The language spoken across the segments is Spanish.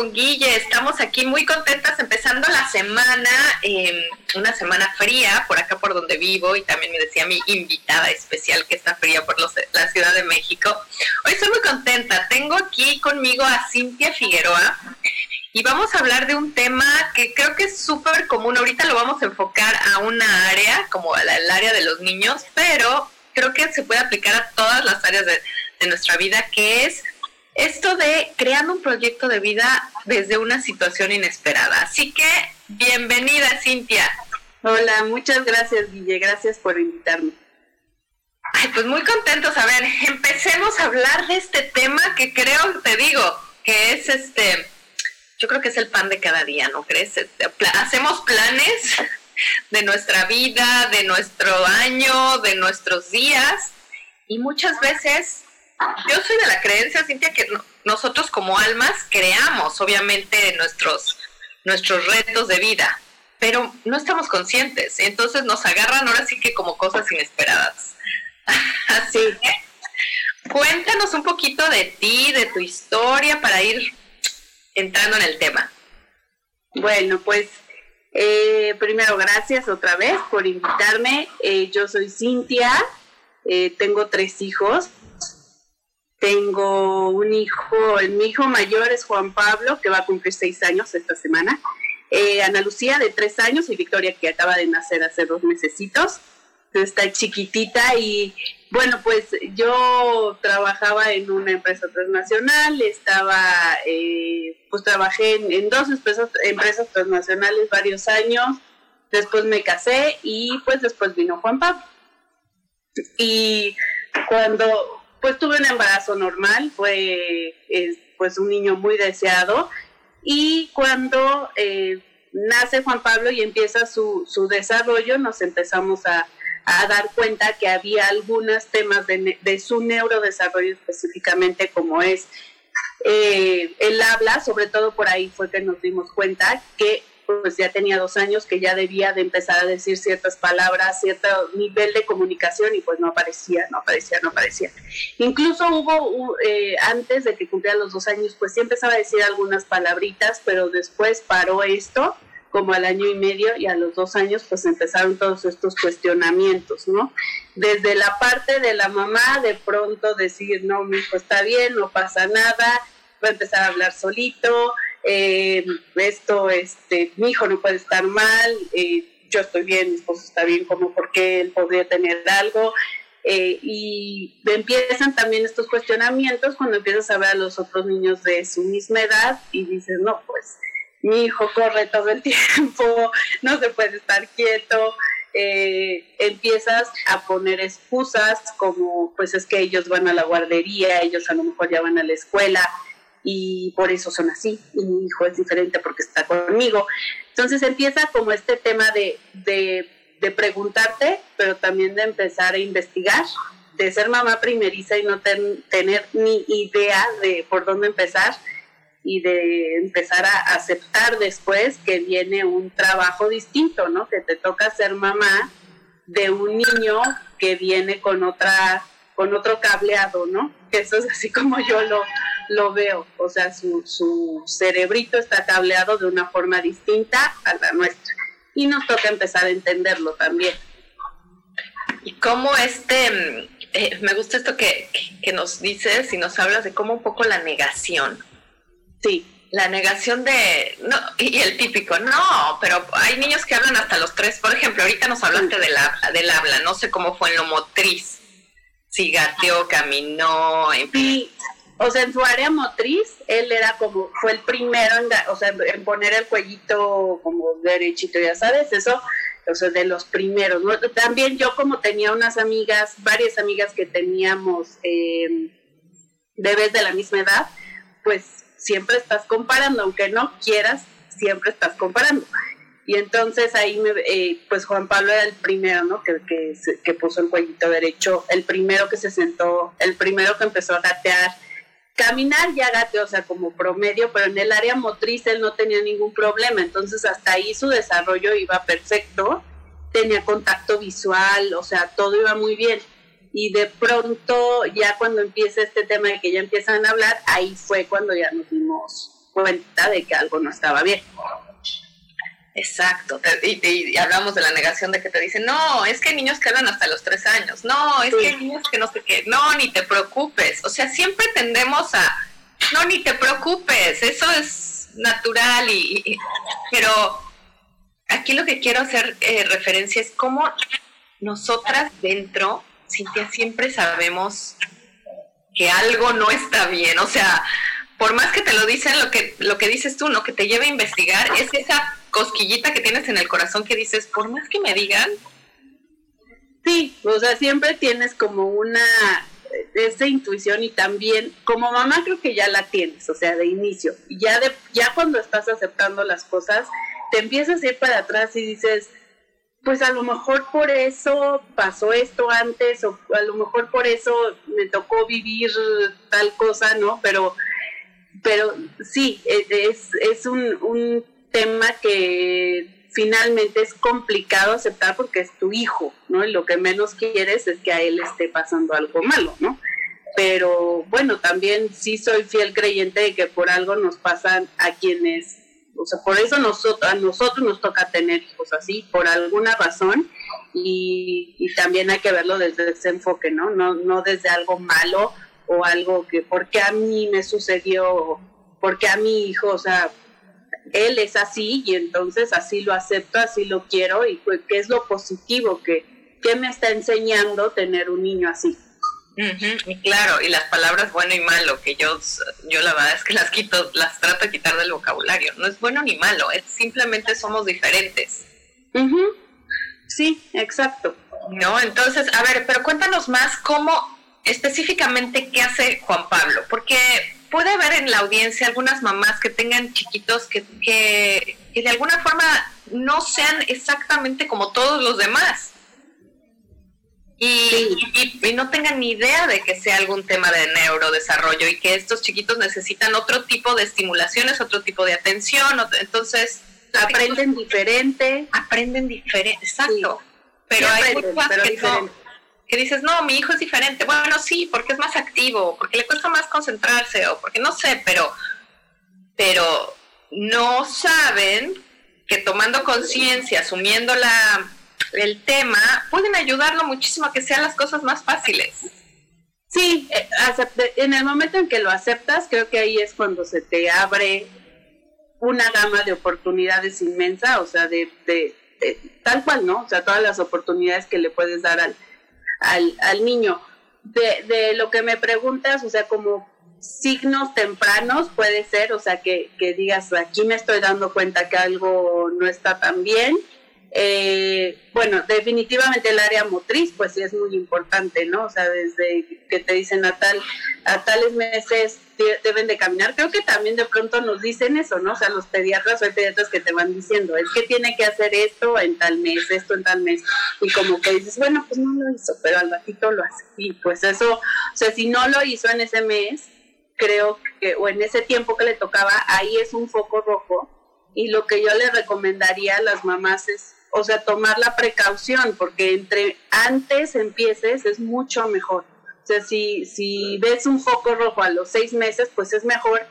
Guille. Estamos aquí muy contentas empezando la semana, em, una semana fría por acá por donde vivo y también me decía mi invitada especial que está fría por la Ciudad de México. Hoy estoy muy contenta. Tengo aquí conmigo a Cintia Figueroa y vamos a hablar de un tema que creo que es súper común. Ahorita lo vamos a enfocar a una área como el área de los niños, pero creo que se puede aplicar a todas las áreas de nuestra vida, que es esto de creando un proyecto de vida desde una situación inesperada. Así que, bienvenida, Cintia. Hola, muchas gracias, Guille. Gracias por invitarme. Ay, pues muy contentos. A ver, empecemos a hablar de este tema que creo, te digo, que es este, yo creo que es el pan de cada día, ¿no crees? Este, hacemos planes de nuestra vida, de nuestro año, de nuestros días, y muchas veces yo soy de la creencia, Cintia, que nosotros como almas creamos, obviamente, nuestros, nuestros retos de vida, pero no estamos conscientes. Entonces nos agarran ahora sí que como cosas inesperadas. Así que cuéntanos un poquito de ti, de tu historia, para ir entrando en el tema. Bueno, pues eh, primero gracias otra vez por invitarme. Eh, yo soy Cintia, eh, tengo tres hijos. Tengo un hijo, mi hijo mayor es Juan Pablo, que va a cumplir seis años esta semana. Eh, Ana Lucía, de tres años, y Victoria, que acaba de nacer hace dos mesecitos. Está chiquitita y bueno, pues yo trabajaba en una empresa transnacional, estaba, eh, pues trabajé en, dos empresas, empresas transnacionales varios años, después me casé y pues después vino Juan Pablo. Y cuando pues tuve un embarazo normal, fue pues un niño muy deseado. Y cuando eh, nace Juan Pablo y empieza su, su desarrollo, nos empezamos a, dar cuenta que había algunos temas de, de su neurodesarrollo específicamente como es eh, el habla, sobre todo por ahí fue que nos dimos cuenta que pues ya tenía dos años que ya debía de empezar a decir ciertas palabras, cierto nivel de comunicación y pues no aparecía, no aparecía, no aparecía. Incluso hubo, eh, antes de que cumpliera los dos años, pues sí empezaba a decir algunas palabritas, pero después paró esto como al año y medio y a los dos años pues empezaron todos estos cuestionamientos, ¿no? Desde la parte de la mamá de pronto decir, no, mi hijo está bien, no pasa nada, va a empezar a hablar solito, eh, esto, este, mi hijo no puede estar mal, eh, yo estoy bien, mi esposo está bien, como porque él podría tener algo. Eh, y empiezan también estos cuestionamientos cuando empiezas a ver a los otros niños de su misma edad y dices, no, pues mi hijo corre todo el tiempo, no se puede estar quieto. Eh, empiezas a poner excusas como pues es que ellos van a la guardería, ellos a lo mejor ya van a la escuela, y por eso son así, y mi hijo es diferente porque está conmigo. Entonces empieza como este tema de, de, preguntarte, pero también de empezar a investigar, de ser mamá primeriza y no tener ni idea de por dónde empezar y de empezar a aceptar después que viene un trabajo distinto, ¿no? Que te toca ser mamá de un niño que viene con otra con otro cableado, ¿no? Que eso es así como yo lo, lo veo, o sea, su, su cerebrito está cableado de una forma distinta a la nuestra. Y nos toca empezar a entenderlo también. Y cómo este, eh, me gusta esto que, que, nos dices y nos hablas de cómo un poco la negación. Sí. La negación de, no, y el típico, no, pero hay niños que hablan hasta los tres. Por ejemplo, ahorita nos hablaste del, del habla, no sé cómo fue en lo motriz. Si gateó, caminó, en Sí, o sea, en su área motriz, él era como, fue el primero en, o sea, en poner el cuellito como derechito, ya sabes, eso, o sea, de los primeros. También yo como tenía unas amigas, varias amigas que teníamos eh, bebés de la misma edad, pues siempre estás comparando, aunque no quieras, siempre estás comparando. Y entonces ahí, me, eh, pues Juan Pablo era el primero, ¿no? Que, que, que puso el cuellito derecho, el primero que se sentó, el primero que empezó a gatear Caminar ya gateó, o sea, como promedio, pero en el área motriz él no tenía ningún problema, entonces hasta ahí su desarrollo iba perfecto, tenía contacto visual, o sea, todo iba muy bien. Y de pronto, ya cuando empieza este tema de que ya empiezan a hablar, ahí fue cuando ya nos dimos cuenta de que algo no estaba bien. Exacto, y, hablamos de la negación de que te dicen, no, es que hay niños que hablan hasta los tres años, no, es que hay niños que no sé qué, no, ni te preocupes, o sea, siempre tendemos a, no, ni te preocupes, eso es natural, y, pero aquí lo que quiero hacer eh, referencia es cómo nosotras dentro, Cintia, siempre sabemos que algo no está bien, o sea, por más que te lo dicen, lo que, lo que dices tú, ¿no? Que te lleve a investigar, es esa cosquillita que tienes en el corazón que dices, por más que me digan. Sí, o sea, siempre tienes como una, esa intuición y también, como mamá creo que ya la tienes, o sea, de inicio. Ya, de, ya cuando estás aceptando las cosas, te empiezas a ir para atrás y dices, pues a lo mejor por eso pasó esto antes, o a lo mejor por eso me tocó vivir tal cosa, ¿no? Pero pero sí, e, es, es un, un tema que finalmente es complicado aceptar porque es tu hijo, ¿no? Y lo que menos quieres es que a él esté pasando algo malo, ¿no? Pero bueno, también sí soy fiel creyente de que por algo nos pasan a quienes, o sea, por eso nosotros, a nosotros nos toca tener hijos así, por alguna razón, y, y también hay que verlo desde ese enfoque, ¿no? No, no desde algo malo o algo que, porque a mí me sucedió, porque a mi hijo, o sea, él es así y entonces así lo acepto, así lo quiero y pues, qué es lo positivo que, que me está enseñando tener un niño así. y claro, y las palabras bueno y malo, que yo, yo la verdad es que las quito, las trato de quitar del vocabulario. No es bueno ni malo, es simplemente somos diferentes. Sí, exacto. No, entonces, a ver, pero cuéntanos más cómo específicamente qué hace Juan Pablo, porque puede haber en la audiencia algunas mamás que tengan chiquitos que, que, de alguna forma no sean exactamente como todos los demás. Y, y, no tengan ni idea de que sea algún tema de neurodesarrollo y que estos chiquitos necesitan otro tipo de estimulaciones, otro tipo de atención. entonces, aprenden diferente. Aprenden diferente, exacto. Pero hay que que dices, no, mi hijo es diferente. Bueno, sí, porque es más activo, porque le cuesta más concentrarse o porque no sé, pero, pero no saben que tomando conciencia, asumiendo la, el tema, pueden ayudarlo muchísimo a que sean las cosas más fáciles. Sí, eh, en el momento en que lo aceptas, creo que ahí es cuando se te abre una gama de oportunidades inmensa, o sea, de, de tal cual, ¿no? O sea, todas las oportunidades que le puedes dar al, al, al niño. De, de lo que me preguntas, o sea, como signos tempranos puede ser, o sea, que, que digas, aquí me estoy dando cuenta que algo no está tan bien, eh, bueno, definitivamente el área motriz, pues sí es muy importante, ¿no? O sea, desde que te dicen a tal, a tales meses deben de caminar, creo que también de pronto nos dicen eso, ¿no? O sea, los pediatras o hay pediatras que te van diciendo, es que tiene que hacer esto en tal mes, esto en tal mes, y como que dices, bueno, pues no lo hizo, pero al ratito lo hace. Y pues eso, o sea, si no lo hizo en ese mes, creo que, o en ese tiempo que le tocaba, ahí es un foco rojo. Y lo que yo le recomendaría a las mamás es o sea, tomar la precaución, porque entre antes empieces es mucho mejor. O sea, si, si ves un foco rojo a los seis meses, pues es mejor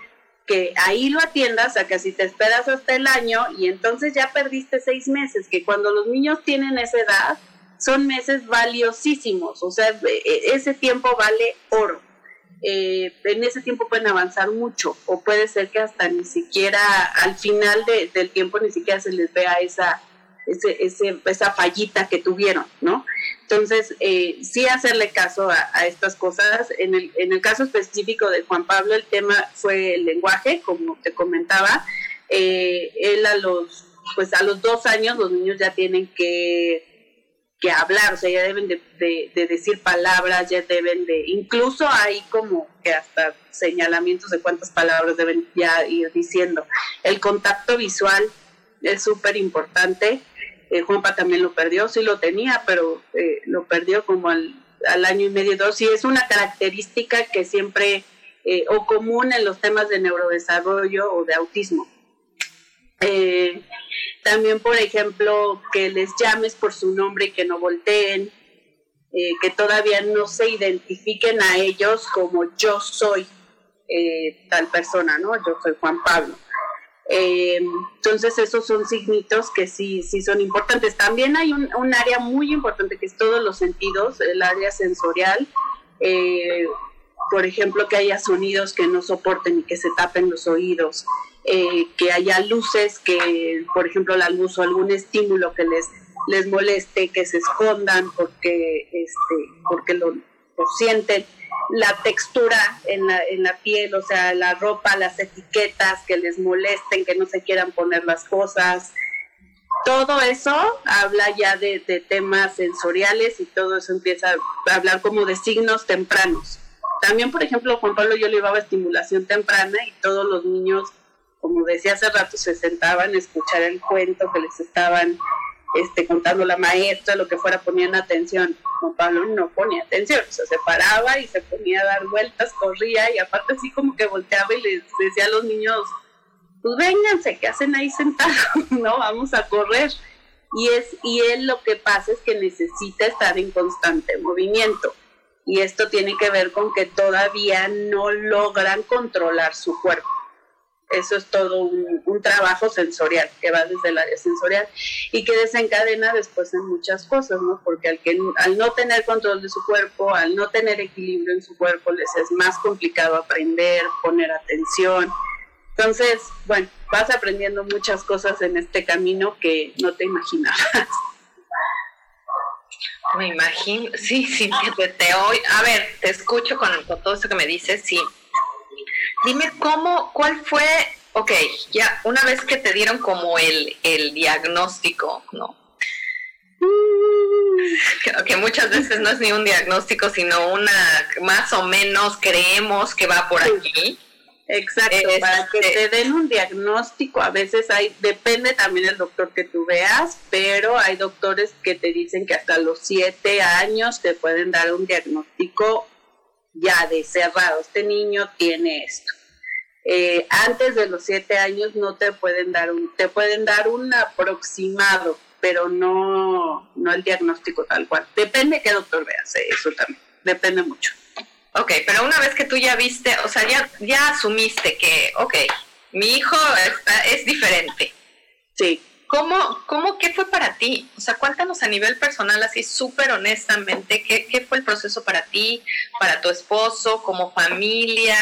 que ahí lo atiendas a que si te esperas hasta el año y entonces ya perdiste seis meses, que cuando los niños tienen esa edad son meses valiosísimos, o sea, e, e, ese tiempo vale oro. Eh, en ese tiempo pueden avanzar mucho o puede ser que hasta ni siquiera al final del tiempo ni siquiera se les vea esa, ese, esa fallita que tuvieron, ¿no? Entonces, eh, sí hacerle caso a, estas cosas. En el, en el caso específico de Juan Pablo, el tema fue el lenguaje, como te comentaba. Eh, él a los, pues a los dos años los niños ya tienen que que hablar, o sea, ya deben de, de, decir palabras, ya deben de, incluso hay como que hasta señalamientos de cuántas palabras deben ya ir diciendo. El contacto visual es súper importante. Eh, Juanpa también lo perdió, sí lo tenía, pero eh, lo perdió como al, año y medio, dos, y es una característica que siempre, eh, o común en los temas de neurodesarrollo o de autismo. También, por ejemplo, que les llames por su nombre y que no volteen, que todavía no se identifiquen a ellos como yo soy tal persona, ¿no? Yo soy Juan Pablo. Entonces, esos son signitos que sí, sí son importantes. También hay un, área muy importante que es todos los sentidos, el área sensorial por ejemplo, que haya sonidos que no soporten y que se tapen los oídos, eh, que haya luces que, por ejemplo, la luz o algún estímulo que les, les moleste, que se escondan porque, este, porque lo, sienten, la textura en la, en la piel, o sea, la ropa, las etiquetas que les molesten, que no se quieran poner las cosas, todo eso habla ya de, de, temas sensoriales y todo eso empieza a hablar como de signos tempranos. También, por ejemplo, Juan Pablo yo le llevaba estimulación temprana y todos los niños como decía hace rato, se sentaban a escuchar el cuento que les estaban este, contando la maestra, lo que fuera, ponían atención. Juan Pablo no ponía atención, o sea, se paraba y se ponía a dar vueltas, corría y aparte así como que volteaba y les decía a los niños, pues vénganse, ¿qué hacen ahí sentados? no, vamos a correr. Y, es, y él lo que pasa es que necesita estar en constante movimiento. Y esto tiene que ver con que todavía no logran controlar su cuerpo eso es todo un, trabajo sensorial que va desde el área sensorial y que desencadena después en muchas cosas, ¿no? Porque al, que, al no tener control de su cuerpo, al no tener equilibrio en su cuerpo, les es más complicado aprender, poner atención. Entonces, bueno, vas aprendiendo muchas cosas en este camino que no te imaginabas. Me imagino, sí, sí, te, te a ver, te escucho con, con todo esto que me dices, sí, Dime cómo, cuál fue, ok, ya una vez que te dieron como el, el diagnóstico, ¿no? Creo que muchas veces no es ni un diagnóstico, sino una, más o menos creemos que va por aquí. Exacto, para que este te den un diagnóstico, a veces hay, depende también del doctor que tú veas, pero hay doctores que te dicen que hasta los siete años te pueden dar un diagnóstico ya de cerrado, este niño tiene esto. Eh, antes de los siete años no te pueden dar un, te pueden dar un aproximado, pero no, no el diagnóstico tal cual. Depende qué doctor veas, eh, eso también, depende mucho. Ok, pero una vez que tú ya viste, o sea, ya, ya asumiste que, ok, mi hijo está, es diferente. Sí. ¿Cómo, ¿Cómo, qué fue para ti? O sea, cuéntanos a nivel personal, así súper honestamente, ¿qué, ¿qué fue el proceso para ti, para tu esposo, como familia?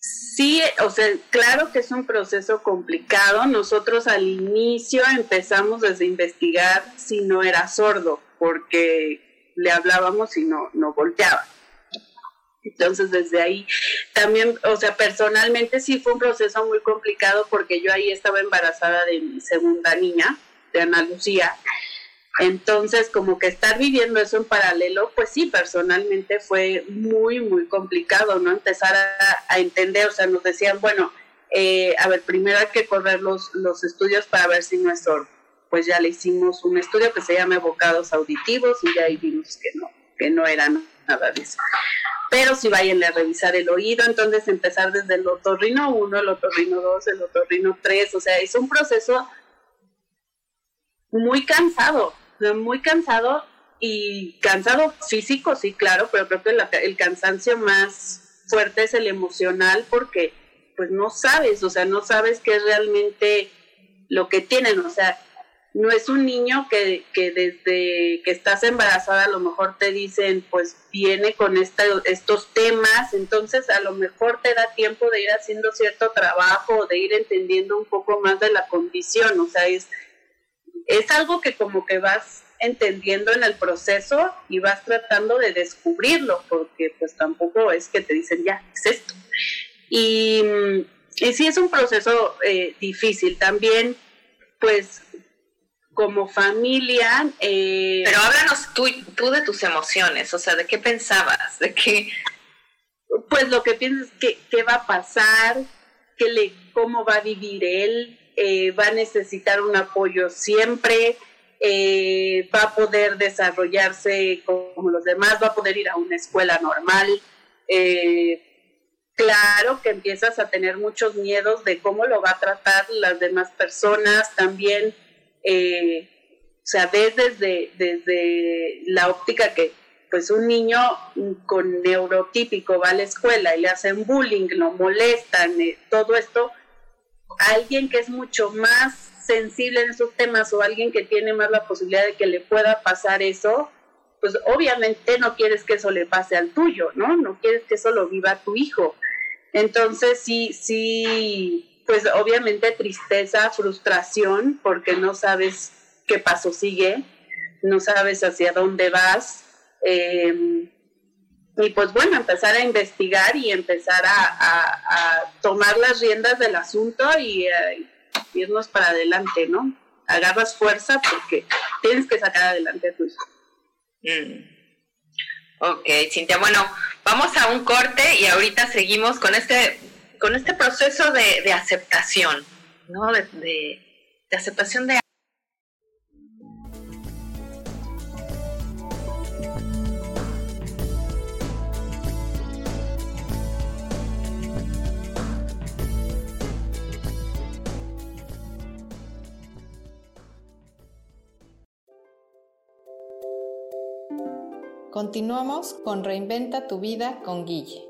Sí, o sea, claro que es un proceso complicado. Nosotros al inicio empezamos desde investigar si no era sordo, porque le hablábamos y no, no volteaba. Entonces, desde ahí también, o sea, personalmente sí fue un proceso muy complicado porque yo ahí estaba embarazada de mi segunda niña, de Ana Lucía. Entonces, como que estar viviendo eso en paralelo, pues sí, personalmente fue muy, muy complicado, ¿no? Empezar a, entender, o sea, nos decían, bueno, eh, a ver, primero hay que correr los, los estudios para ver si no es sordo. Pues ya le hicimos un estudio que se llama evocados auditivos y ya ahí vimos que no, que no era nada de eso pero si vayan a revisar el oído, entonces empezar desde el otorrino 1, el otorrino 2, el otorrino 3, o sea, es un proceso muy cansado, muy cansado y cansado físico, sí, claro, pero creo que el cansancio más fuerte es el emocional porque pues no sabes, o sea, no sabes qué es realmente lo que tienen, o sea, no es un niño que, que desde que estás embarazada a lo mejor te dicen, pues viene con estos temas, entonces a lo mejor te da tiempo de ir haciendo cierto trabajo, de ir entendiendo un poco más de la condición, o sea, es, es algo que como que vas entendiendo en el proceso y vas tratando de descubrirlo, porque pues tampoco es que te dicen, ya, es esto. Y, y sí es un proceso eh, difícil. También, pues, como familia... Eh, Pero háblanos tú, tú de tus emociones, o sea, ¿de qué pensabas? ¿De qué...? Pues lo que piensas es qué va a pasar, qué le, cómo va a vivir él, eh, va a necesitar un apoyo siempre, eh, va a poder desarrollarse como los demás, va a poder ir a una escuela normal. Eh, claro que empiezas a tener muchos miedos de cómo lo va a tratar las demás personas, también, eh, o sea, ves desde, desde la óptica que pues un niño con neurotípico va a la escuela y le hacen bullying, lo molestan, todo esto, alguien que es mucho más sensible en esos temas o alguien que tiene más la posibilidad de que le pueda pasar eso, pues obviamente no quieres que eso le pase al tuyo, ¿no? No quieres que eso lo viva tu hijo. Entonces sí, sí, pues obviamente tristeza, frustración, porque no sabes qué paso sigue, no sabes hacia dónde vas. Em, y pues bueno, empezar a investigar y empezar a, tomar las riendas del asunto y, eh, irnos para adelante, ¿no? Agarras fuerza porque tienes que sacar adelante a tu hijo. Mm. Ok, Cintia, bueno, vamos a un corte y ahorita seguimos con este, con este proceso de, aceptación, ¿no? De, aceptación de Continuamos con Reinventa tu vida con Guille.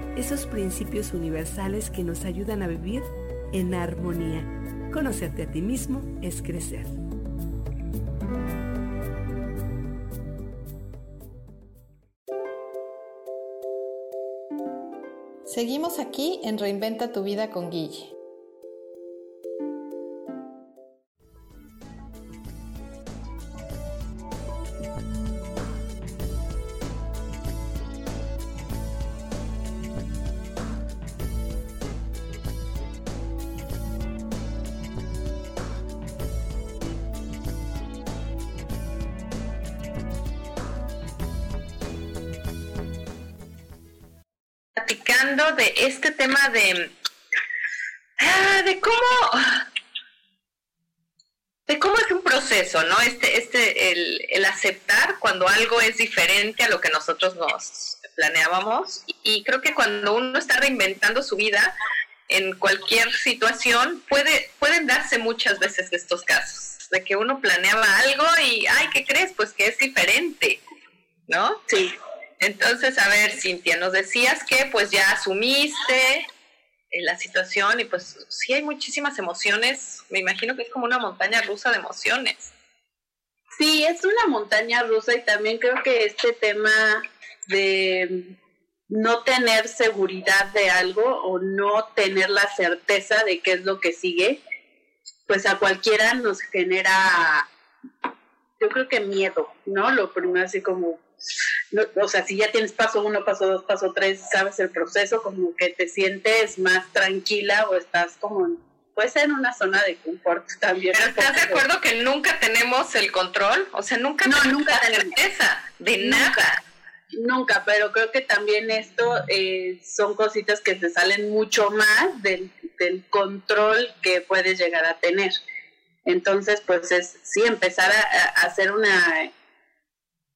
esos principios universales que nos ayudan a vivir en armonía. Conocerte a ti mismo es crecer. Seguimos aquí en Reinventa tu vida con Guille. De este tema de, ah, de cómo, de cómo es un proceso, ¿no? Este, este, el, el aceptar cuando algo es diferente a lo que nosotros nos planeábamos. Y creo que cuando uno está reinventando su vida en cualquier situación, puede, pueden darse muchas veces estos casos, de que uno planeaba algo y, ay, ¿qué crees? Pues que es diferente, ¿no? Sí. Entonces, a ver, Cintia, nos decías que pues ya asumiste eh, la situación y pues sí hay muchísimas emociones, me imagino que es como una montaña rusa de emociones. Sí, es una montaña rusa y también creo que este tema de no tener seguridad de algo o no tener la certeza de qué es lo que sigue, pues a cualquiera nos genera, yo creo que miedo, ¿no? Lo primero así como, o sea, si ya tienes paso uno, paso dos, paso tres, sabes el proceso, como que te sientes más tranquila o estás como, puede ser en una zona de confort también. Pero ¿estás de acuerdo que nunca tenemos el control? O sea, nunca no, tenemos nunca la certeza de nada. Nunca, pero creo que también esto eh, son cositas que te salen mucho más del, del control que puedes llegar a tener. Entonces, pues es sí empezar a hacer una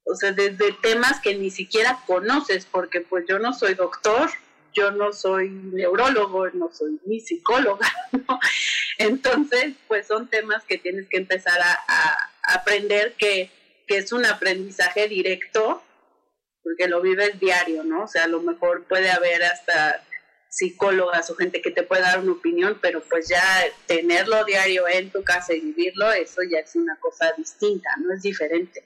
o sea, desde temas que ni siquiera conoces, porque pues yo no soy doctor, yo no soy neurólogo, no soy ni psicóloga, ¿no? Entonces, pues son temas que tienes que empezar a, aprender que, que, es un aprendizaje directo, porque lo vives diario, ¿no? O sea, a lo mejor puede haber hasta psicólogas o gente que te pueda dar una opinión, pero pues ya tenerlo diario en tu casa y vivirlo, eso ya es una cosa distinta, no es diferente.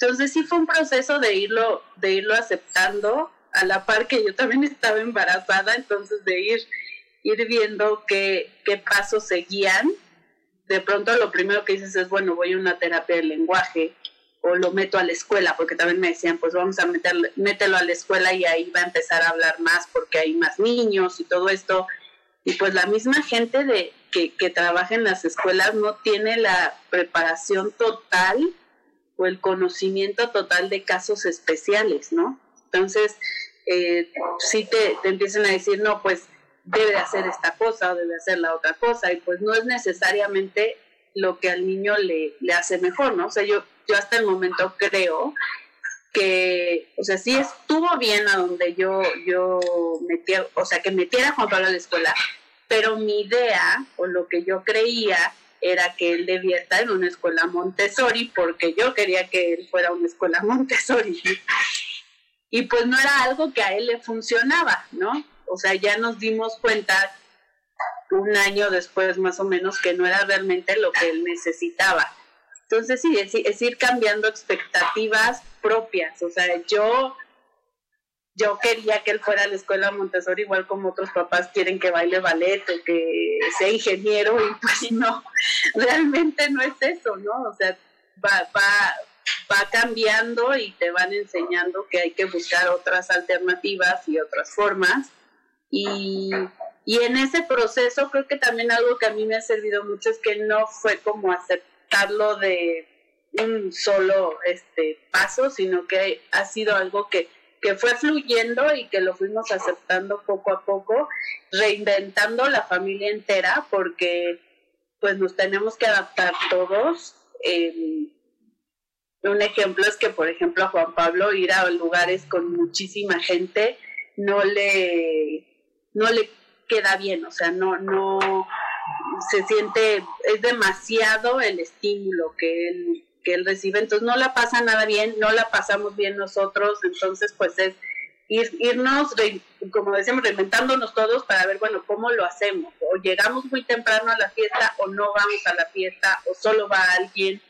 Entonces sí fue un proceso de irlo, de irlo aceptando a la par que yo también estaba embarazada, entonces de ir, ir viendo qué, qué pasos seguían. De pronto lo primero que dices es, bueno, voy a una terapia de lenguaje o lo meto a la escuela, porque también me decían, pues vamos a meterlo, mételo a la escuela y ahí va a empezar a hablar más porque hay más niños y todo esto. Y pues la misma gente de, que, que trabaja en las escuelas no tiene la preparación total o el conocimiento total de casos especiales, ¿no? Entonces, eh, si te, te empiezan a decir, no, pues debe hacer esta cosa o debe hacer la otra cosa, y pues no es necesariamente lo que al niño le, le hace mejor, ¿no? O sea, yo, yo hasta el momento creo que, o sea, sí estuvo bien a donde yo, yo metí, o sea, que metiera a Juan Pablo a la escuela, pero mi idea o lo que yo creía era que él debía estar en una escuela Montessori porque yo quería que él fuera una escuela Montessori. Y pues no era algo que a él le funcionaba, ¿no? O sea, ya nos dimos cuenta un año después más o menos que no era realmente lo que él necesitaba. Entonces sí, es, ir cambiando expectativas propias. O sea, yo yo quería que él fuera a la escuela Montessori igual como otros papás quieren que baile ballet o que sea ingeniero y pues no, realmente no es eso, ¿no? O sea, va, va, va cambiando y te van enseñando que hay que buscar otras alternativas y otras formas. Y, y en ese proceso creo que también algo que a mí me ha servido mucho es que no fue como aceptarlo de un solo este paso, sino que ha sido algo que que fue fluyendo y que lo fuimos aceptando poco a poco, reinventando la familia entera porque pues nos tenemos que adaptar todos. Eh, un ejemplo es que, por ejemplo, a Juan Pablo ir a lugares con muchísima gente no le, no le queda bien, o sea, no, no se siente, es demasiado el estímulo que él que él recibe, entonces no la pasa nada bien, no la pasamos bien nosotros, entonces pues es ir, irnos, como decíamos, reinventándonos todos para ver, bueno, cómo lo hacemos, o llegamos muy temprano a la fiesta o no vamos a la fiesta o solo va alguien.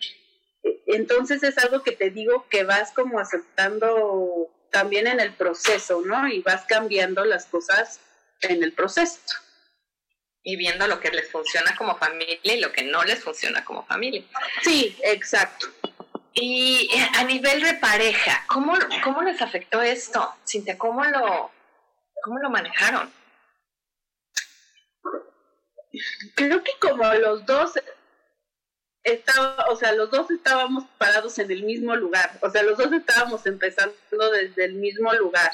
E, entonces es algo que te digo que vas como aceptando también en el proceso, ¿no? Y vas cambiando las cosas en el proceso. Y viendo lo que les funciona como familia y lo que no les funciona como familia. Sí, exacto. Y eh, a nivel de pareja, ¿cómo, cómo les afectó esto? Cintia, ¿cómo lo, cómo lo manejaron? Creo que como los dos estaba, o sea, los dos estábamos parados en el mismo lugar, o sea, los dos estábamos empezando desde el mismo lugar,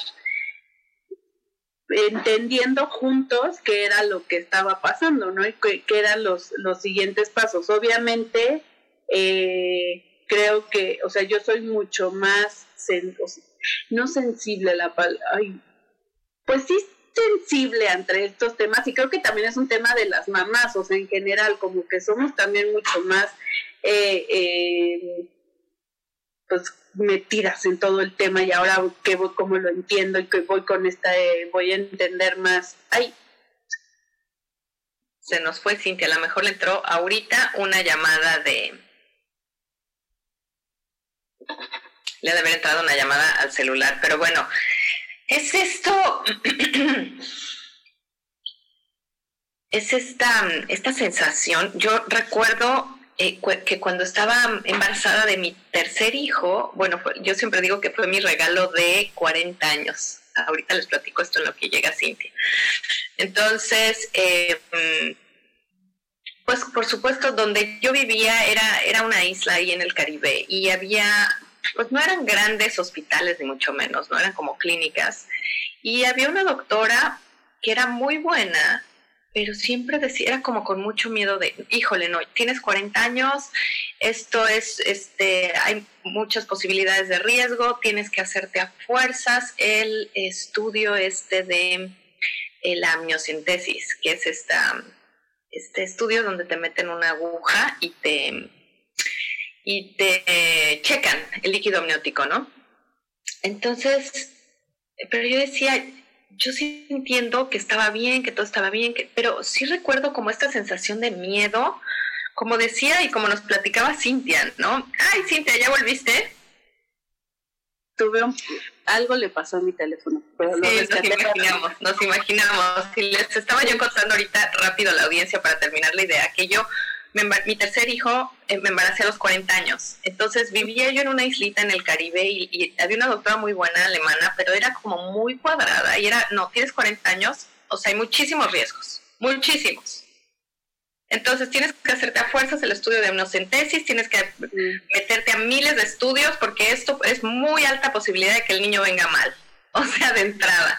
entendiendo juntos qué era lo que estaba pasando, ¿no? Y qué, eran los, los siguientes pasos. Obviamente, eh, creo que, o sea, yo soy mucho más, no sensible la ay, pues sí sensible ante estos temas y creo que también es un tema de las mamás, o sea, en general, como que somos también mucho más eh, eh, pues metidas en todo el tema y ahora que voy como lo entiendo y que voy con esta eh, voy a entender más. Ay. Se nos fue Cintia a lo mejor le entró ahorita una llamada de le ha de haber entrado una llamada al celular pero bueno es esto es esta esta sensación. Yo recuerdo eh, que cuando estaba embarazada de mi tercer hijo, bueno, yo siempre digo que fue mi regalo de 40 años. Ahorita les platico esto en lo que llega Cintia. Entonces, eh, pues por supuesto, donde yo vivía era, era una isla ahí en el Caribe y había, pues no eran grandes hospitales ni mucho menos, no eran como clínicas. Y había una doctora que era muy buena, pero siempre decía, era como con mucho miedo de, híjole, no, tienes 40 años, esto es, este, hay muchas posibilidades de riesgo, tienes que hacerte a fuerzas el estudio este de la amniocentesis, que es esta, este estudio donde te meten una aguja y te, y te eh, checan el líquido amniótico, ¿no? Entonces, pero yo decía, yo sí entiendo que estaba bien, que todo estaba bien, que, pero sí recuerdo como esta sensación de miedo, como decía y como nos platicaba Cintia, ¿no? Ay, Cintia, ¿ya volviste? Tuve un, algo le pasó a mi teléfono. Pero sí, nos imaginamos, nos imaginamos. Y les estaba yo contando ahorita rápido a la audiencia para terminar la idea, que yo mi tercer hijo eh, me embaracé a los 40 años. Entonces vivía yo en una islita en el Caribe y, había una doctora muy buena alemana, pero era como muy cuadrada y era, no, tienes 40 años, o sea, hay muchísimos riesgos, muchísimos. Entonces tienes que hacerte a fuerzas el estudio de amniocentesis, tienes que meterte a miles de estudios porque esto es muy alta posibilidad de que el niño venga mal, o sea, de entrada.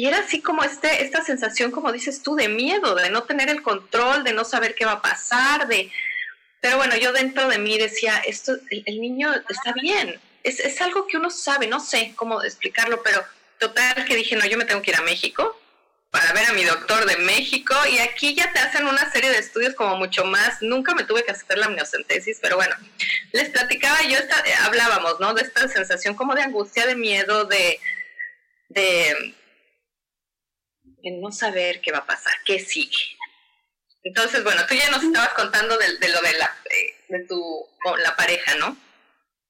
Y era así como este, esta sensación, como dices tú, de miedo, de no tener el control, de no saber qué va a pasar, de... Pero bueno, yo dentro de mí decía, esto, el, niño está bien, es, es algo que uno sabe, no sé cómo explicarlo, pero total que dije, no, yo me tengo que ir a México para ver a mi doctor de México y aquí ya te hacen una serie de estudios como mucho más. Nunca me tuve que hacer la amniocentesis, pero bueno, les platicaba, yo esta, hablábamos, ¿no? De esta sensación como de angustia, de miedo, de, en no saber qué va a pasar, qué sigue. Entonces, bueno, tú ya nos estabas contando de, de lo de la eh, de tu con la pareja, ¿no?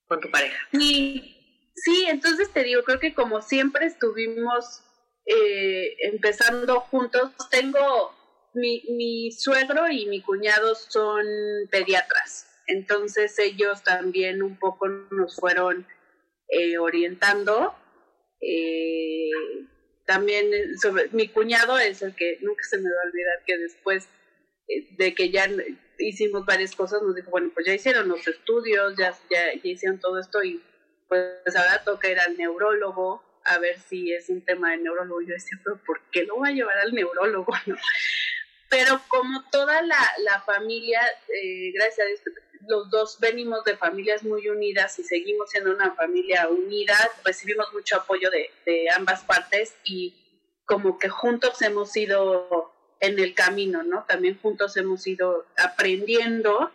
Con tu pareja. Sí, sí, entonces te digo, creo que como siempre estuvimos eh, empezando juntos, tengo mi, mi suegro y mi cuñado son pediatras, entonces ellos también un poco nos fueron eh, orientando. Eh, también eh, sobre mi cuñado es el que nunca se me va a olvidar que después eh, de que ya hicimos varias cosas nos dijo bueno pues ya hicieron los estudios ya, ya, hicieron todo esto y pues ahora toca ir al neurólogo a ver si es un tema de neurólogo yo decía pero ¿por qué lo voy a llevar al neurólogo no pero como toda la, la familia eh, gracias a Dios los dos venimos de familias muy unidas y seguimos siendo una familia unida, recibimos mucho apoyo de, de ambas partes y como que juntos hemos ido en el camino, ¿no? También juntos hemos ido aprendiendo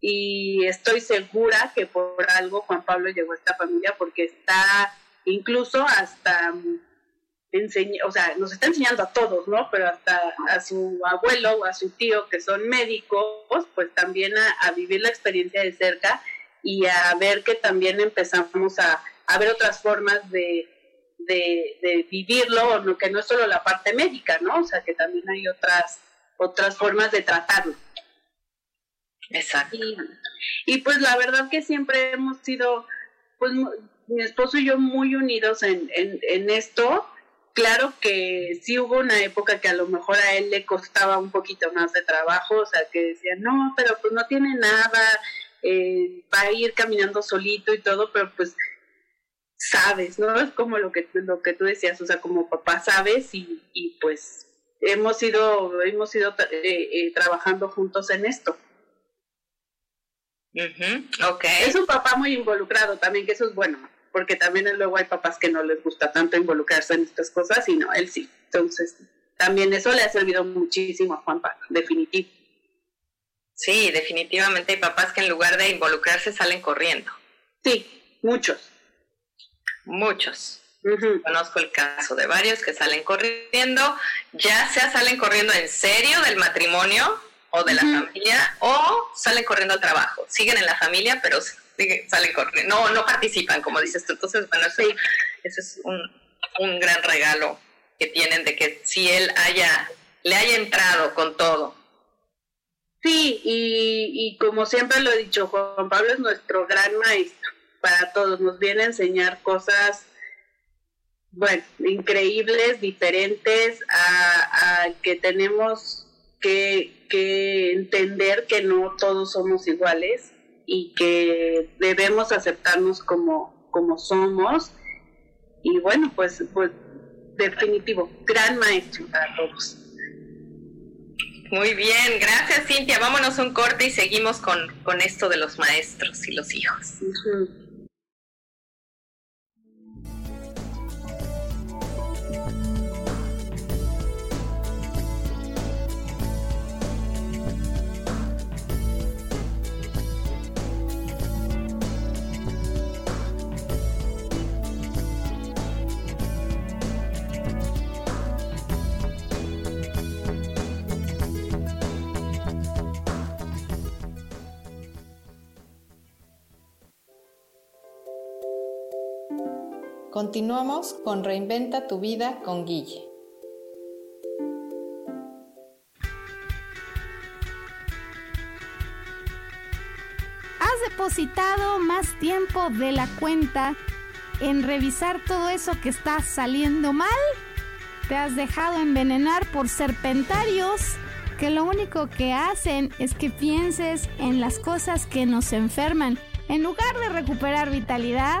y estoy segura que por algo Juan Pablo llegó a esta familia porque está incluso hasta o sea, nos está enseñando a todos, ¿no? Pero hasta a su abuelo o a su tío que son médicos, pues también a, vivir la experiencia de cerca y a ver que también empezamos a, a ver otras formas de, de, de vivirlo, que no es solo la parte médica, ¿no? O sea, que también hay otras, otras formas de tratarlo. Exacto. Y, pues la verdad que siempre hemos sido, pues mi esposo y yo muy unidos en, en, en esto. Claro que sí hubo una época que a lo mejor a él le costaba un poquito más de trabajo, o sea, que decía, no, pero pues no tiene nada, eh, va a ir caminando solito y todo, pero pues sabes, ¿no? Es como lo que, lo que tú decías, o sea, como papá sabes y, y pues hemos ido, hemos ido eh, eh, trabajando juntos en esto. okay. Es un papá muy involucrado también, que eso es bueno, porque también luego hay papás que no les gusta tanto involucrarse en estas cosas y no, él sí. Entonces, también eso le ha servido muchísimo a Juan Pablo, definitivo. Sí, definitivamente hay papás que en lugar de involucrarse salen corriendo. Sí, muchos. Muchos. Conozco el caso de varios que salen corriendo, ya sea salen corriendo en serio del matrimonio o de la familia o salen corriendo al trabajo. Siguen en la familia, pero salen corriendo. No, no participan, como dices tú. Entonces, bueno, eso, es un, un gran regalo que tienen de que si él haya, le haya entrado con todo. Sí, y, y como siempre lo he dicho, Juan Pablo es nuestro gran maestro para todos, nos viene a enseñar cosas, bueno, increíbles, diferentes, a, que tenemos que, que entender que no todos somos iguales y que debemos aceptarnos como, como somos. Y bueno, pues, pues definitivo, gran maestro para todos. Muy bien, gracias Cintia. Vámonos un corte y seguimos con, con esto de los maestros y los hijos. Continuamos con Reinventa tu vida con Guille. ¿Has depositado más tiempo de la cuenta en revisar todo eso que está saliendo mal? ¿Te has dejado envenenar por serpentarios que lo único que hacen es que pienses en las cosas que nos enferman en lugar de recuperar vitalidad?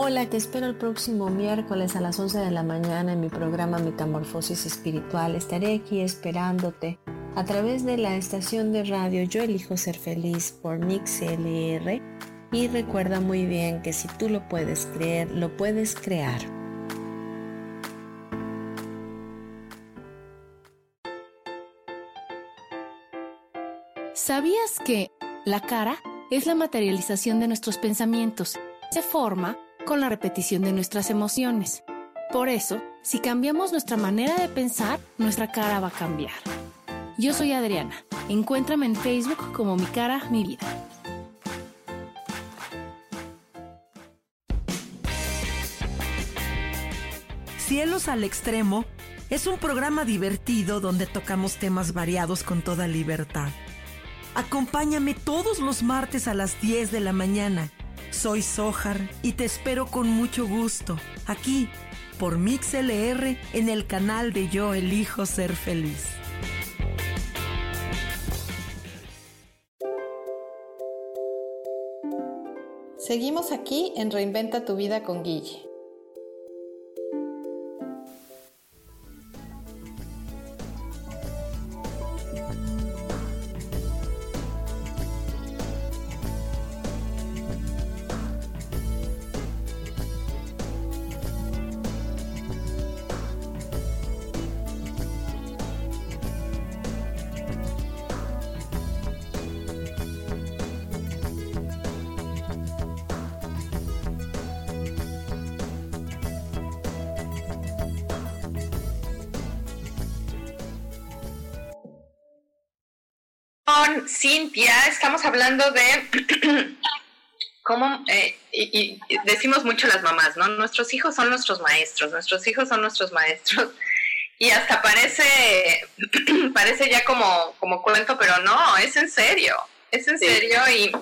Hola, te espero el próximo miércoles a las 11 de la mañana en mi programa Metamorfosis Espiritual. Estaré aquí esperándote a través de la estación de radio Yo elijo ser feliz por Mix LR y recuerda muy bien que si tú lo puedes creer, lo puedes crear. ¿Sabías que la cara es la materialización de nuestros pensamientos? Se forma con la repetición de nuestras emociones. Por eso, si cambiamos nuestra manera de pensar, nuestra cara va a cambiar. Yo soy Adriana. Encuéntrame en Facebook como Mi Cara, Mi Vida. Cielos al Extremo es un programa divertido donde tocamos temas variados con toda libertad. Acompáñame todos los martes a las 10 de la mañana soy Sojar y te espero con mucho gusto aquí por MixLR en el canal de Yo Elijo Ser Feliz. Seguimos aquí en Reinventa tu vida con Guille. Hablando de cómo, eh, y, decimos mucho las mamás, ¿no? Nuestros hijos son nuestros maestros, nuestros hijos son nuestros maestros. Y hasta parece, parece ya como, como cuento, pero no, es en serio, es en serio. Y,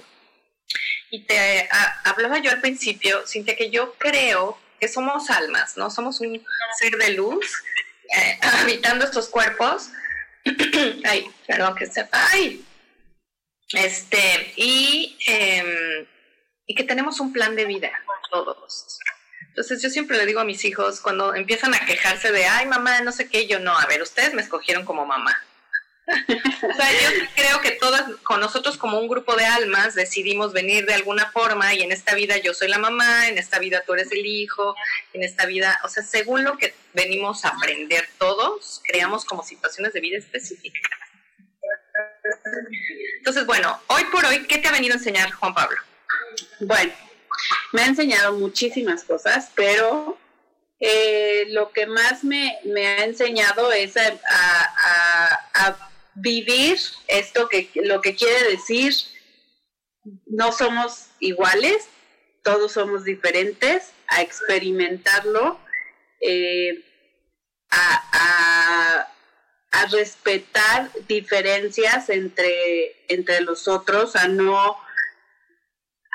y te hablaba yo al principio, Cintia, que yo creo que somos almas, ¿no? Somos un ser de luz eh, habitando estos cuerpos. ay, perdón que se... ¡Ay! Este, y, em, y que tenemos un plan de vida todos. Entonces yo siempre le digo a mis hijos cuando empiezan a quejarse de, ay mamá, no sé qué, yo no, a ver, ustedes me escogieron como mamá. o sea, yo creo que todas, con nosotros como un grupo de almas, decidimos venir de alguna forma y en esta vida yo soy la mamá, en esta vida tú eres el hijo, en esta vida, o sea, según lo que venimos a aprender todos, creamos como situaciones de vida específicas. Entonces, bueno, hoy por hoy, ¿qué te ha venido a enseñar Juan Pablo? Bueno, me ha enseñado muchísimas cosas, pero eh, lo que más me, ha enseñado es a, vivir esto que lo que quiere decir no somos iguales, todos somos diferentes, a experimentarlo, eh, a, a respetar diferencias entre, entre los otros, a no,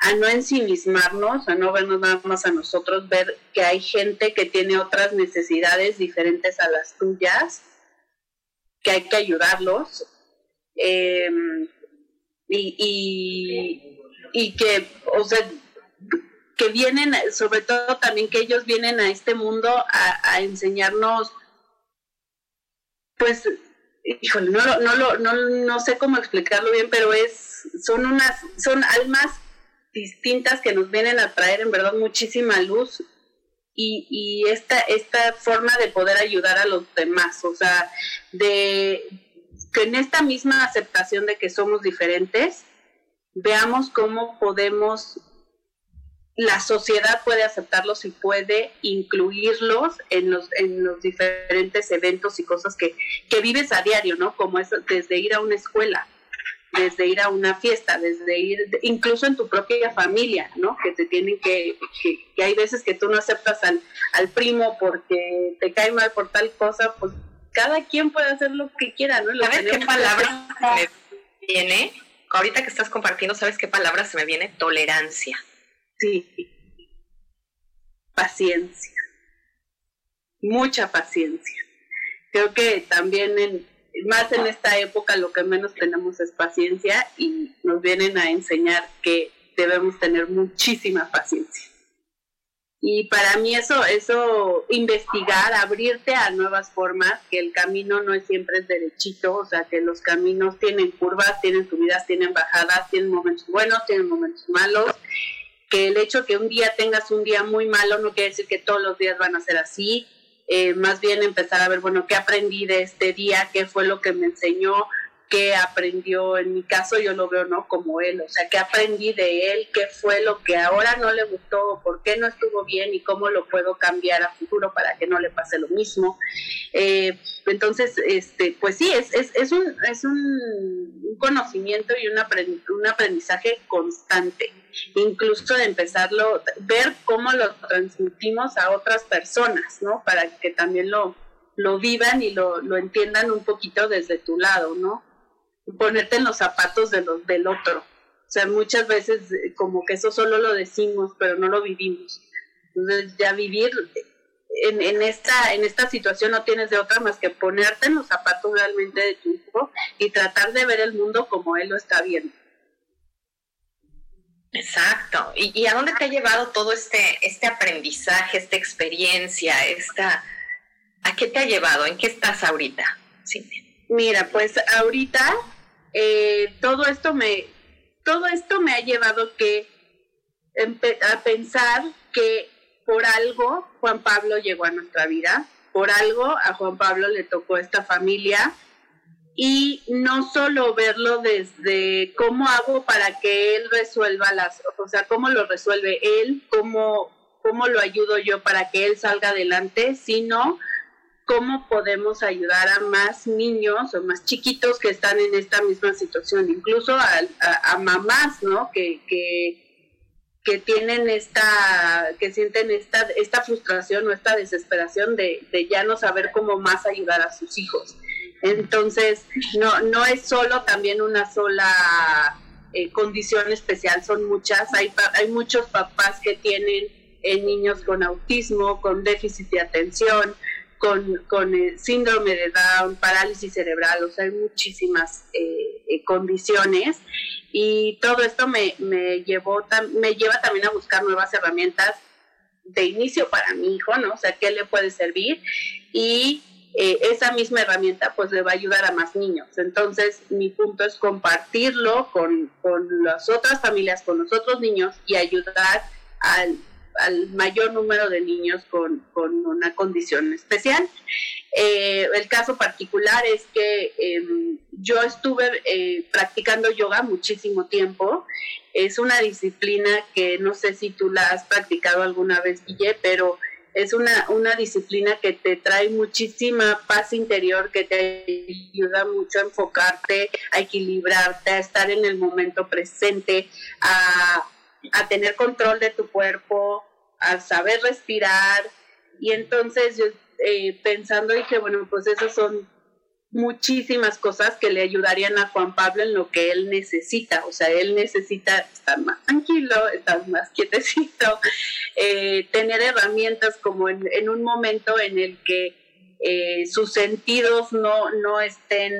a no ensimismarnos, a no vernos nada más a nosotros, ver que hay gente que tiene otras necesidades diferentes a las tuyas, que hay que ayudarlos. Em, y, y, que, o sea, que vienen, sobre todo también que ellos vienen a este mundo a enseñarnos pues, híjole, no, no, no, no sé cómo explicarlo bien, pero es, son unas, son almas distintas que nos vienen a traer en verdad muchísima luz y, y esta, esta forma de poder ayudar a los demás, o sea, de que en esta misma aceptación de que somos diferentes, veamos cómo podemos la sociedad puede aceptarlos y puede incluirlos en los, en los diferentes eventos y cosas que, que vives a diario, ¿no? Como es desde ir a una escuela, desde ir a una fiesta, desde ir, incluso en tu propia familia, ¿no? Que te tienen que, que, hay veces que tú no aceptas al, al primo porque te cae mal por tal cosa, pues cada quien puede hacer lo que quiera, ¿no? ¿Sabes qué palabra me viene? Ahorita que estás compartiendo, ¿sabes qué palabra se me viene? Tolerancia. Sí. Paciencia. Mucha paciencia. Creo que también en, más en esta época lo que menos tenemos es paciencia y nos vienen a enseñar que debemos tener muchísima paciencia. Y para mí eso, eso, investigar, abrirte a nuevas formas, que el camino no es siempre derechito, o sea, que los caminos tienen curvas, tienen subidas, tienen bajadas, tienen momentos buenos, tienen momentos malos, que el hecho que un día tengas un día muy malo no quiere decir que todos los días van a ser así, eh, más bien empezar a ver, bueno, ¿qué aprendí de este día? ¿Qué fue lo que me enseñó? ¿Qué aprendió? En mi caso yo lo veo, ¿no? Como él, o sea, ¿qué aprendí de él? ¿Qué fue lo que ahora no le gustó? ¿Por qué no estuvo bien? ¿Y cómo lo puedo cambiar a futuro para que no le pase lo mismo? Eh, entonces, este, pues sí, es, es, es, un, es un conocimiento y un, un aprendizaje constante incluso de empezarlo, ver cómo lo transmitimos a otras personas, ¿no? Para que también lo, lo vivan y lo, lo entiendan un poquito desde tu lado, ¿no? Ponerte en los zapatos de los, del otro. O sea, muchas veces eh, como que eso solo lo decimos, pero no lo vivimos. Entonces ya vivir en, en, esta, en esta situación no tienes de otra más que ponerte en los zapatos realmente de tu hijo y tratar de ver el mundo como él lo está viendo. Exacto. ¿Y, a dónde te ha llevado todo este, este aprendizaje, esta experiencia, esta... ¿A qué te ha llevado? ¿En qué estás ahorita? Mira, pues ahorita eh, todo esto me todo esto me ha llevado que a pensar que por algo Juan Pablo llegó a nuestra vida, por algo a Juan Pablo le tocó esta familia y no solo verlo desde cómo hago para que él resuelva las, o sea, cómo lo resuelve él, cómo, cómo lo ayudo yo para que él salga adelante, sino cómo podemos ayudar a más niños o más chiquitos que están en esta misma situación, incluso a, mamás, ¿no? Que, que, tienen esta, que sienten esta, esta frustración o esta desesperación de, de ya no saber cómo más ayudar a sus hijos. Entonces, no, no es solo también una sola eh, condición especial, son muchas. Hay, hay muchos papás que tienen eh, niños con autismo, con déficit de atención, con, con eh, síndrome de Down, parálisis cerebral, o sea, hay muchísimas condiciones y todo esto me, me, llevó, me lleva también a buscar nuevas herramientas de inicio para mi hijo, ¿no? O sea, ¿qué le puede servir? Y eh, esa misma herramienta pues le va a ayudar a más niños. Entonces mi punto es compartirlo con, las otras familias, con los otros niños y ayudar al, mayor número de niños con, una condición especial. Eh, el caso particular es que em, yo estuve eh, practicando yoga muchísimo tiempo. Es una disciplina que no sé si tú la has practicado alguna vez, Guille, pero es una, una disciplina que te trae muchísima paz interior, que te ayuda mucho a enfocarte, a equilibrarte, a estar en el momento presente, a, a tener control de tu cuerpo, a saber respirar. Y entonces yo eh, pensando dije, bueno, pues esos son muchísimas cosas que le ayudarían a Juan Pablo en lo que él necesita. O sea, él necesita estar más tranquilo, estar más quietecito, eh, tener herramientas como en, un momento en el que eh, sus sentidos no, no estén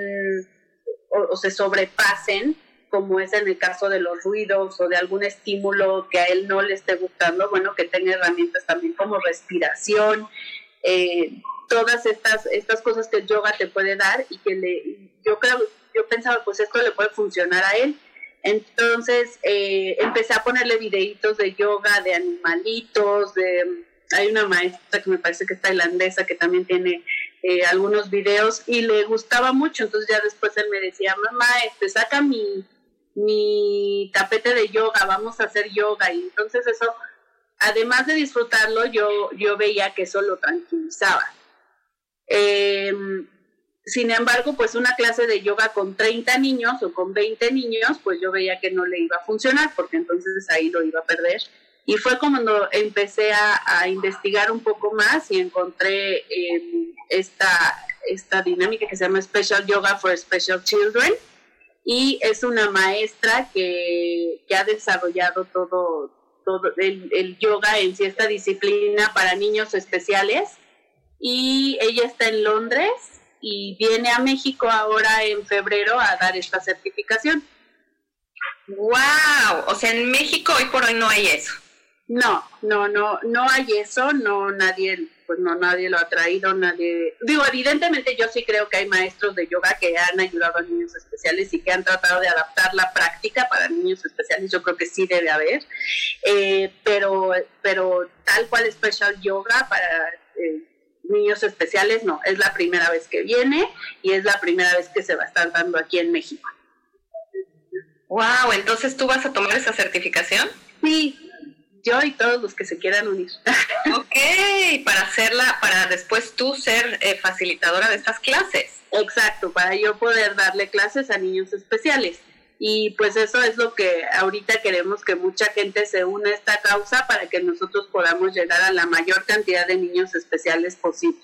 o, se sobrepasen, como es en el caso de los ruidos o de algún estímulo que a él no le esté gustando, bueno, que tenga herramientas también como respiración, eh, todas estas, estas cosas que el yoga te puede dar y que le, yo creo, yo pensaba, pues esto le puede funcionar a él. Entonces eh, empecé a ponerle videitos de yoga, de animalitos, de hay una maestra que me parece que es tailandesa que también tiene eh, algunos videos y le gustaba mucho. Entonces ya después él me decía, mamá, este, saca mi, mi tapete de yoga, vamos a hacer yoga. Y entonces eso, además de disfrutarlo, yo, yo veía que eso lo tranquilizaba. Eh, sin embargo, pues una clase de yoga con 30 niños o con 20 niños, pues yo veía que no le iba a funcionar, porque entonces ahí lo iba a perder. Y fue cuando empecé a, investigar un poco más y encontré em, esta, esta dinámica que se llama Special Yoga for Special Children. Y es una maestra que, que ha desarrollado todo, todo el, el yoga en sí, esta disciplina para niños especiales y ella está en Londres y viene a México ahora en febrero a dar esta certificación. ¡Wow! O sea, en México hoy por hoy no hay eso. No, no, no, no hay eso, no nadie, pues no nadie lo ha traído, nadie. Digo, evidentemente yo sí creo que hay maestros de yoga que han ayudado a niños especiales y que han tratado de adaptar la práctica para niños especiales. Yo creo que sí debe haber, eh, pero, pero tal cual special yoga para eh, niños especiales, no, es la primera vez que viene y es la primera vez que se va a estar dando aquí en México. Wow, entonces tú vas a tomar esa certificación? Sí, yo y todos los que se quieran unir. Ok, para hacerla, para después tú ser eh, facilitadora de estas clases. Exacto, para yo poder darle clases a niños especiales. Y pues eso es lo que ahorita queremos que mucha gente se una a esta causa para que nosotros podamos llegar a la mayor cantidad de niños especiales posible.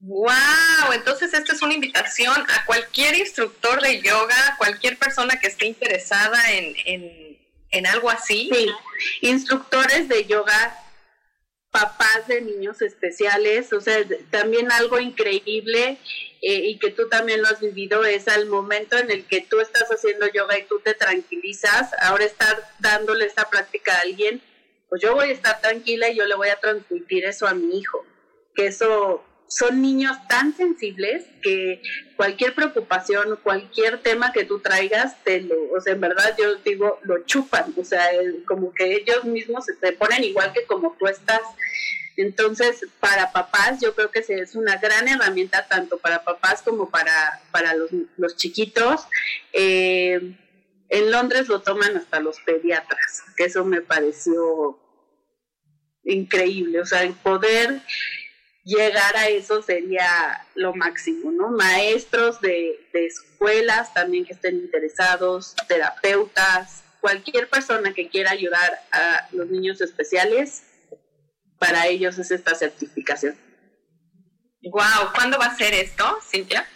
¡Wow! Entonces esta es una invitación a cualquier instructor de yoga, cualquier persona que esté interesada en, en, en algo así. Sí, instructores de yoga papás de niños especiales, o sea, también algo increíble eh, y que tú también lo has vivido es al momento en el que tú estás haciendo yoga y tú te tranquilizas, ahora estar dándole esta práctica a alguien, pues yo voy a estar tranquila y yo le voy a transmitir eso a mi hijo, que eso son niños tan sensibles que cualquier preocupación, cualquier tema que tú traigas, te lo, o sea, en verdad yo digo, lo chupan, o sea, como que ellos mismos se te ponen igual que como tú estás. Entonces, para papás, yo creo que es una gran herramienta tanto para papás como para, para los, los chiquitos. Eh, en Londres lo toman hasta los pediatras, que eso me pareció increíble, o sea, el poder llegar a eso sería lo máximo, ¿no? Maestros de, escuelas también que estén interesados, terapeutas, cualquier persona que quiera ayudar a los niños especiales, para ellos es esta certificación. Wow, ¿cuándo va a ser esto, Cintia?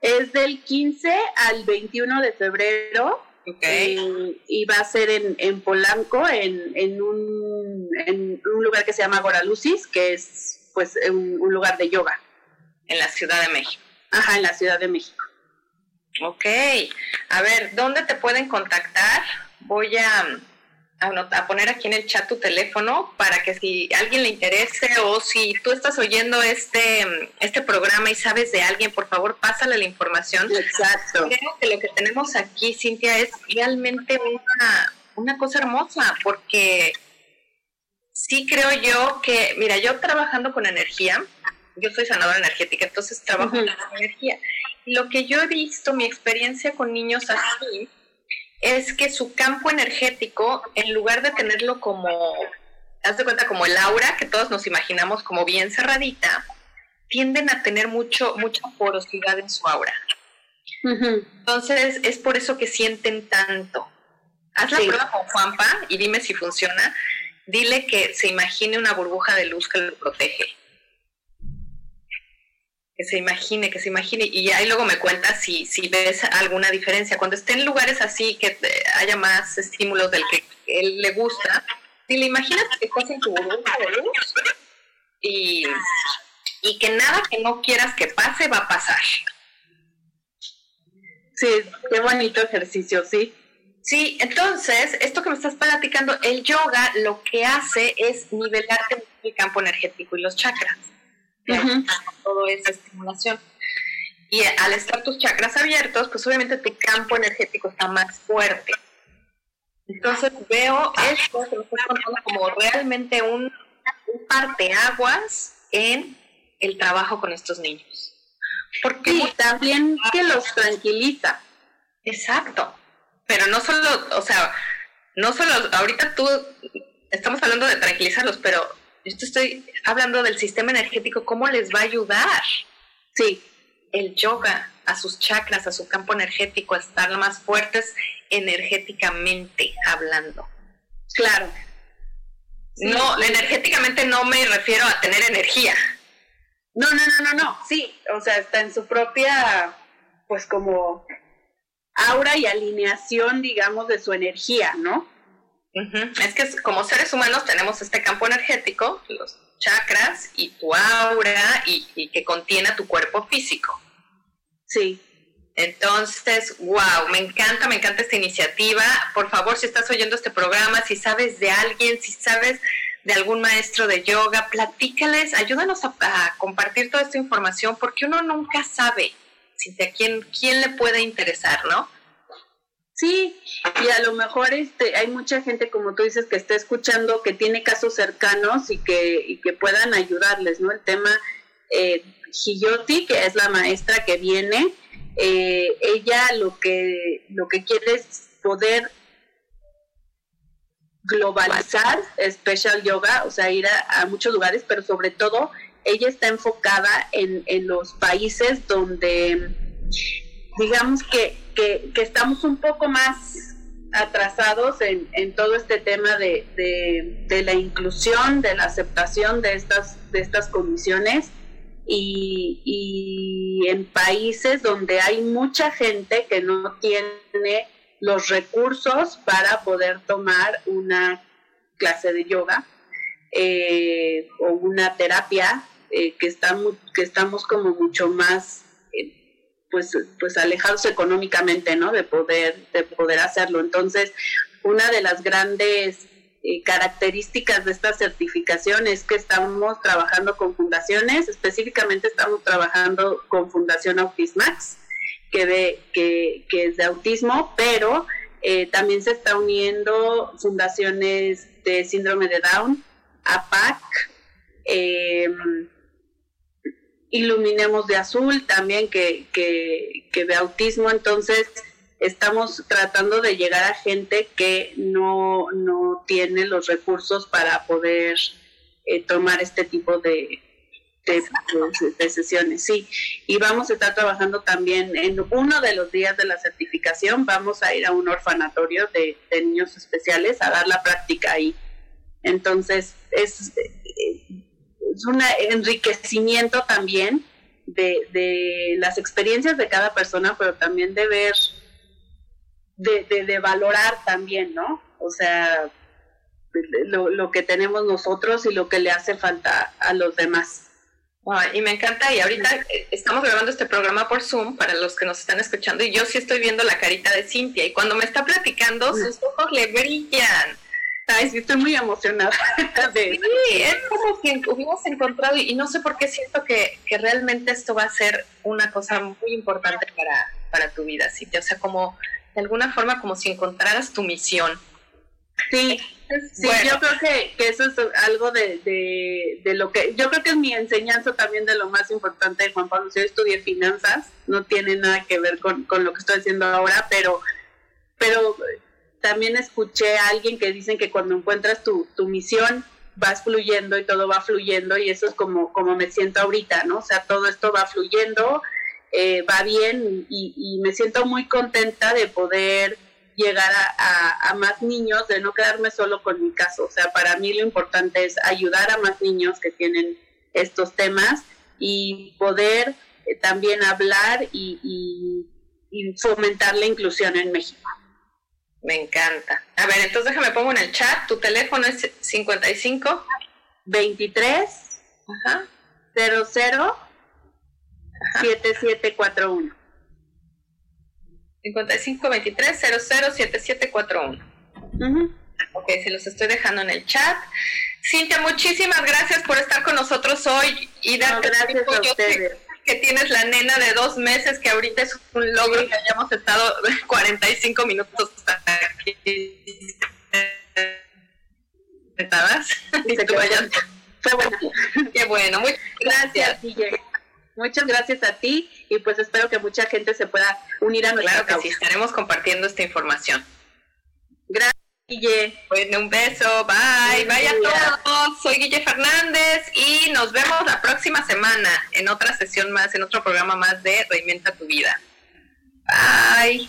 Es del 15 al 21 de febrero. Eh, y va a ser en, en Polanco, en, en, un, en un lugar que se llama Goralucis, que es pues un, un lugar de yoga. En la Ciudad de México. Ajá, en la Ciudad de México. Ok. A ver, ¿dónde te pueden contactar? Voy a, a, poner aquí en el chat tu teléfono para que si a alguien le interese o si tú estás oyendo este, este programa y sabes de alguien, por favor, pásale la información. Exacto. Creo que lo que tenemos aquí, Cintia, es realmente una, una cosa hermosa porque sí creo yo que, mira, yo trabajando con energía, yo soy sanadora energética, entonces trabajo con energía. Y lo que yo he visto, mi experiencia con niños así, es que su campo energético, en lugar de tenerlo como, haz de cuenta, como el aura, que todos nos imaginamos como bien cerradita, tienden a tener mucho, mucha porosidad en su aura. Entonces, es por eso que sienten tanto. Haz la prueba con Juanpa y dime si funciona dile que se imagine una burbuja de luz que lo protege. Que se imagine, que se imagine. Y ahí luego me cuentas si, si ves alguna diferencia. Cuando esté en lugares así, que haya más estímulos del que él le gusta, si le imaginas que estás en tu burbuja de luz y, y que nada que no quieras que pase va a pasar. Sí, qué bonito ejercicio, sí. Sí, entonces, esto que me estás platicando, el yoga lo que hace es nivelarte el campo energético y los chakras. Todo esa estimulación. Y al estar tus chakras abiertos, pues obviamente tu campo energético está más fuerte. Entonces veo esto que me estás contando como realmente un, un parteaguas en el trabajo con estos niños. Porque sí, también que los tranquiliza. Exacto pero no solo, o sea, no solo, ahorita tú, estamos hablando de tranquilizarlos, pero yo estoy hablando del sistema energético, cómo les va a ayudar. Sí. El yoga a sus chakras, a su campo energético, a estar más fuertes energéticamente hablando. Claro. no, energéticamente no me refiero a tener energía. No, no, no, no, no. Sí, o sea, está en su propia, pues como aura y alineación, digamos, de su energía, ¿no? Es que como seres humanos tenemos este campo energético, los chakras y tu aura y, que contiene tu cuerpo físico. Sí. Entonces, wow, me encanta, me encanta esta iniciativa. Por favor, si estás oyendo este programa, si sabes de alguien, si sabes de algún maestro de yoga, platícales, ayúdanos a, a compartir toda esta información porque uno nunca sabe Cintia, ¿quién, quién le puede interesar, no? Sí, y a lo mejor este, hay mucha gente, como tú dices, que está escuchando, que tiene casos cercanos y que, y que puedan ayudarles, ¿no? El tema eh, que es la maestra que viene, eh, ella lo que, lo que quiere es poder globalizar special yoga, o sea, ir a muchos lugares, pero sobre todo ella está enfocada en, en los países donde, digamos que, que, estamos un poco más atrasados en, en todo este tema de, de, la inclusión, de la aceptación de estas, de estas condiciones y, y en países donde hay mucha gente que no tiene los recursos para poder tomar una clase de yoga eh, o una terapia eh, que, estamos, que estamos como mucho más pues, pues alejados económicamente, ¿no? De poder, de poder hacerlo. Entonces, una de las grandes características de esta certificación es que estamos trabajando con fundaciones, específicamente estamos trabajando con Fundación Autismax, que, que, que es de autismo, pero eh, también se está uniendo fundaciones de síndrome de Down, APAC, eh, Iluminemos de Azul también, que, que, de autismo. Entonces, estamos tratando de llegar a gente que no, no tiene los recursos para poder eh, tomar este tipo de, de, sesiones, sí. Y vamos a estar trabajando también en uno de los días de la certificación, vamos a ir a un orfanatorio de, niños especiales a dar la práctica ahí. Entonces, es, es un enriquecimiento también de, de las experiencias de cada persona, pero también de ver, de, de, valorar también, ¿no? O sea, lo, lo que tenemos nosotros y lo que le hace falta a los demás y me encanta, y ahorita eh, estamos grabando este programa por Zoom para los que nos están escuchando, y yo sí estoy viendo la carita de Cintia, y cuando me está platicando, sus ojos le brillan. Ay, sí, estoy muy emocionada. Sí, es como si hubiéramos encontrado, y no sé por qué siento que, que realmente esto va a ser una cosa muy importante para, para tu vida, Cintia. O sea, como de alguna forma, como si encontraras tu misión. Sí, Sí, yo creo que, que, eso es algo de, de, de, lo que, yo creo que es mi enseñanza también de lo más importante de Juan Pablo. Yo estudié finanzas, no tiene nada que ver con, con lo que estoy haciendo ahora, pero, pero también escuché a alguien que dicen que cuando encuentras tu, tu misión, vas fluyendo y todo va fluyendo y eso es como, como me siento ahorita, ¿no? O sea, todo esto va fluyendo, eh, va bien y, me siento muy contenta de poder llegar a, más niños, de no quedarme solo con mi caso. O sea, para mí lo importante es ayudar a más niños que tienen estos temas y poder eh, también hablar y, fomentar la inclusión en México. Me encanta. A ver, entonces déjame pongo en el chat. Tu teléfono es 55 23 Ajá. 00 7741. 5523-007741. Ok, se los estoy dejando en el chat. Cintia, muchísimas gracias por estar con nosotros hoy y darte gracias a ustedes. Que, tienes la nena de dos meses, que ahorita es un logro que hayamos estado 45 minutos aquí. ¿Estabas? Qué bueno, muchas gracias. gracias Muchas gracias a ti y pues espero que mucha gente se pueda unir a nuestra Claro que sí, estaremos compartiendo esta información. Guille. Bueno, un beso, bye, bye a todos. Soy Guille Fernández y nos vemos la próxima semana en otra sesión más, en otro programa más de Reinventa tu vida. Bye.